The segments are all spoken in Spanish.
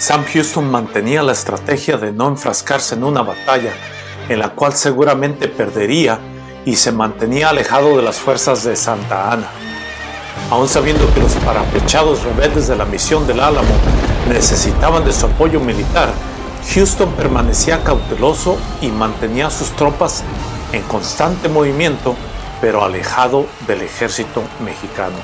Sam Houston mantenía la estrategia de no enfrascarse en una batalla en la cual seguramente perdería y se mantenía alejado de las fuerzas de Santa Ana. Aún sabiendo que los parapechados rebeldes de la misión del Álamo necesitaban de su apoyo militar, Houston permanecía cauteloso y mantenía sus tropas en constante movimiento, pero alejado del ejército mexicano.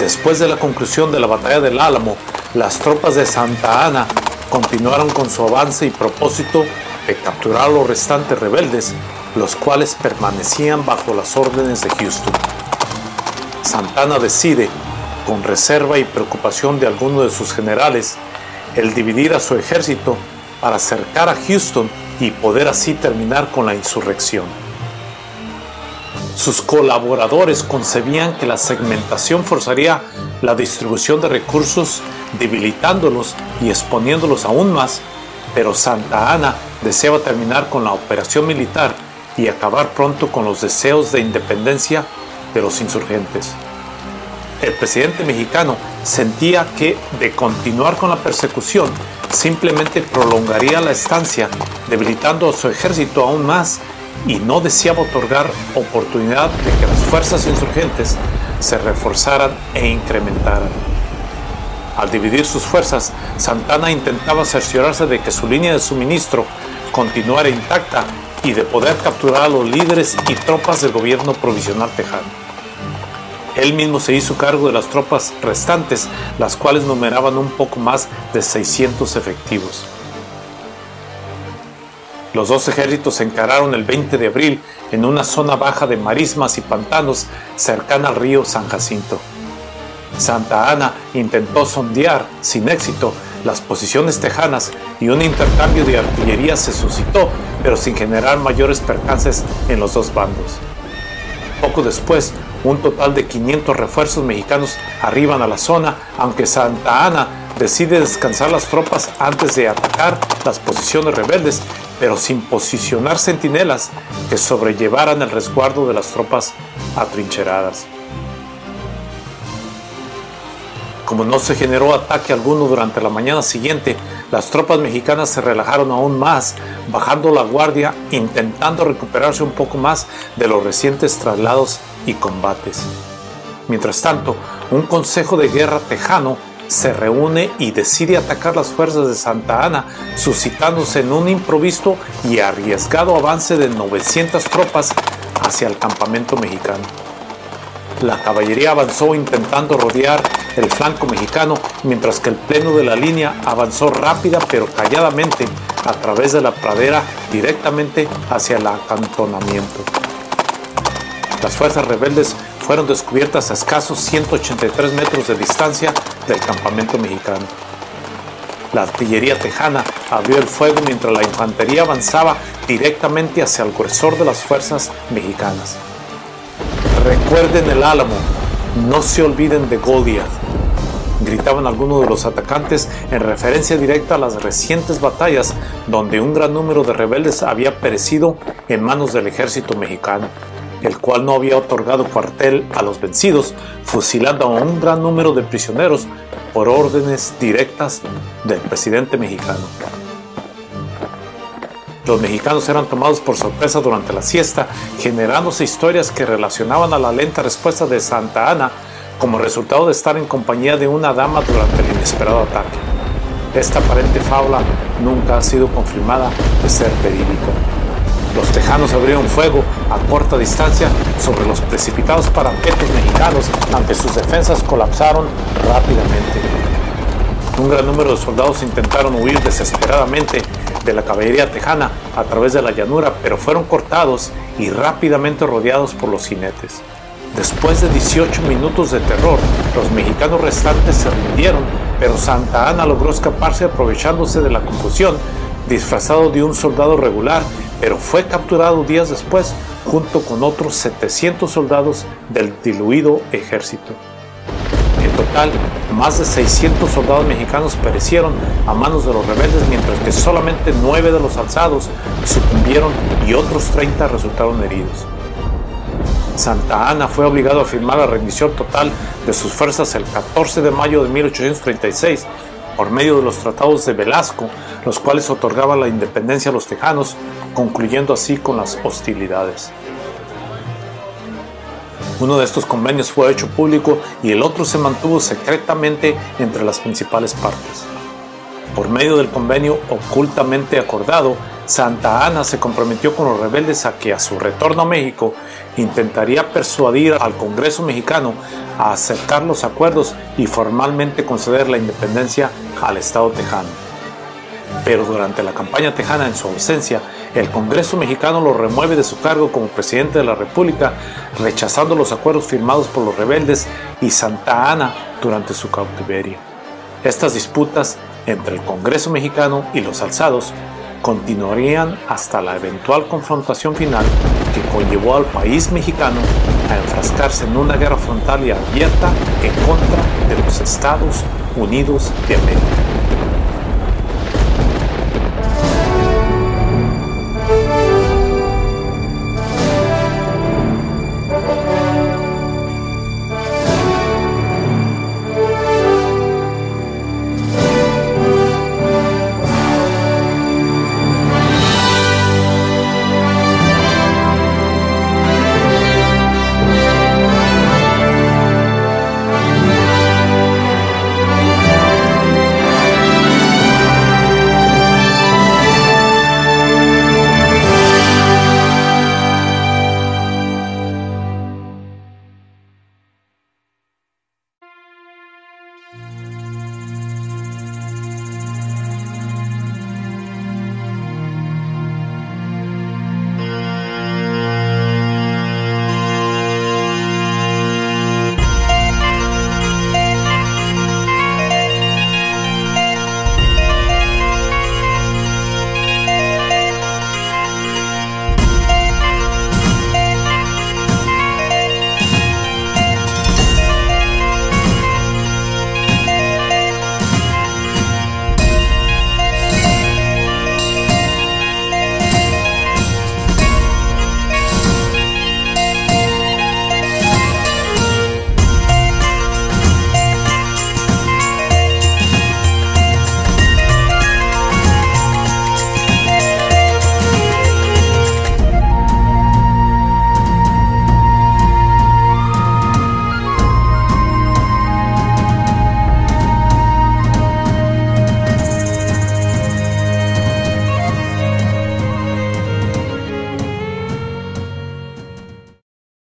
Después de la conclusión de la batalla del Álamo, las tropas de Santa Ana continuaron con su avance y propósito de capturar a los restantes rebeldes, los cuales permanecían bajo las órdenes de Houston. Santana decide, con reserva y preocupación de algunos de sus generales, el dividir a su ejército para acercar a Houston y poder así terminar con la insurrección. Sus colaboradores concebían que la segmentación forzaría la distribución de recursos, debilitándolos y exponiéndolos aún más, pero Santa Ana deseaba terminar con la operación militar y acabar pronto con los deseos de independencia de los insurgentes. El presidente mexicano sentía que de continuar con la persecución simplemente prolongaría la estancia, debilitando a su ejército aún más y no deseaba otorgar oportunidad de que las fuerzas insurgentes se reforzaran e incrementaran. Al dividir sus fuerzas, Santana intentaba cerciorarse de que su línea de suministro continuara intacta y de poder capturar a los líderes y tropas del gobierno provisional tejano. Él mismo se hizo cargo de las tropas restantes, las cuales numeraban un poco más de 600 efectivos. Los dos ejércitos se encararon el 20 de abril en una zona baja de marismas y pantanos cercana al río San Jacinto. Santa Ana intentó sondear, sin éxito, las posiciones tejanas y un intercambio de artillería se suscitó, pero sin generar mayores percances en los dos bandos. Poco después, un total de 500 refuerzos mexicanos arriban a la zona, aunque Santa Ana decide descansar las tropas antes de atacar las posiciones rebeldes pero sin posicionar centinelas que sobrellevaran el resguardo de las tropas atrincheradas. Como no se generó ataque alguno durante la mañana siguiente, las tropas mexicanas se relajaron aún más, bajando la guardia, intentando recuperarse un poco más de los recientes traslados y combates. Mientras tanto, un consejo de guerra tejano se reúne y decide atacar las fuerzas de Santa Ana, suscitándose en un improvisto y arriesgado avance de 900 tropas hacia el campamento mexicano. La caballería avanzó intentando rodear el flanco mexicano, mientras que el pleno de la línea avanzó rápida pero calladamente a través de la pradera directamente hacia el acantonamiento. Las fuerzas rebeldes fueron descubiertas a escasos 183 metros de distancia del campamento mexicano. La artillería tejana abrió el fuego mientras la infantería avanzaba directamente hacia el gruesor de las fuerzas mexicanas. Recuerden el álamo, no se olviden de Goliath, gritaban algunos de los atacantes en referencia directa a las recientes batallas donde un gran número de rebeldes había perecido en manos del ejército mexicano, el cual no había otorgado cuartel a los vencidos, fusilando a un gran número de prisioneros por órdenes directas del presidente mexicano. Los mexicanos eran tomados por sorpresa durante la siesta, generándose historias que relacionaban a la lenta respuesta de Santa Ana como resultado de estar en compañía de una dama durante el inesperado ataque. Esta aparente fábula nunca ha sido confirmada de ser verídica. Los tejanos abrieron fuego a corta distancia sobre los precipitados parapetos mexicanos ante sus defensas colapsaron rápidamente. Un gran número de soldados intentaron huir desesperadamente de la caballería tejana a través de la llanura, pero fueron cortados y rápidamente rodeados por los jinetes. Después de 18 minutos de terror, los mexicanos restantes se rindieron, pero Santa Ana logró escaparse aprovechándose de la confusión, disfrazado de un soldado regular, pero fue capturado días después junto con otros 700 soldados del diluido ejército. En total, más de 600 soldados mexicanos perecieron a manos de los rebeldes, mientras que solamente 9 de los alzados sucumbieron y otros 30 resultaron heridos. Santa Ana fue obligado a firmar la rendición total de sus fuerzas el 14 de mayo de 1836 por medio de los tratados de Velasco, los cuales otorgaban la independencia a los tejanos, concluyendo así con las hostilidades. Uno de estos convenios fue hecho público y el otro se mantuvo secretamente entre las principales partes. Por medio del convenio ocultamente acordado, Santa Ana se comprometió con los rebeldes a que a su retorno a México intentaría persuadir al Congreso mexicano a aceptar los acuerdos y formalmente conceder la independencia al Estado tejano. Pero durante la campaña tejana en su ausencia, el Congreso mexicano lo remueve de su cargo como presidente de la República, rechazando los acuerdos firmados por los rebeldes y Santa Ana durante su cautiverio. Estas disputas entre el Congreso mexicano y los alzados continuarían hasta la eventual confrontación final que conllevó al país mexicano a enfrascarse en una guerra frontal y abierta en contra de los Estados Unidos de América.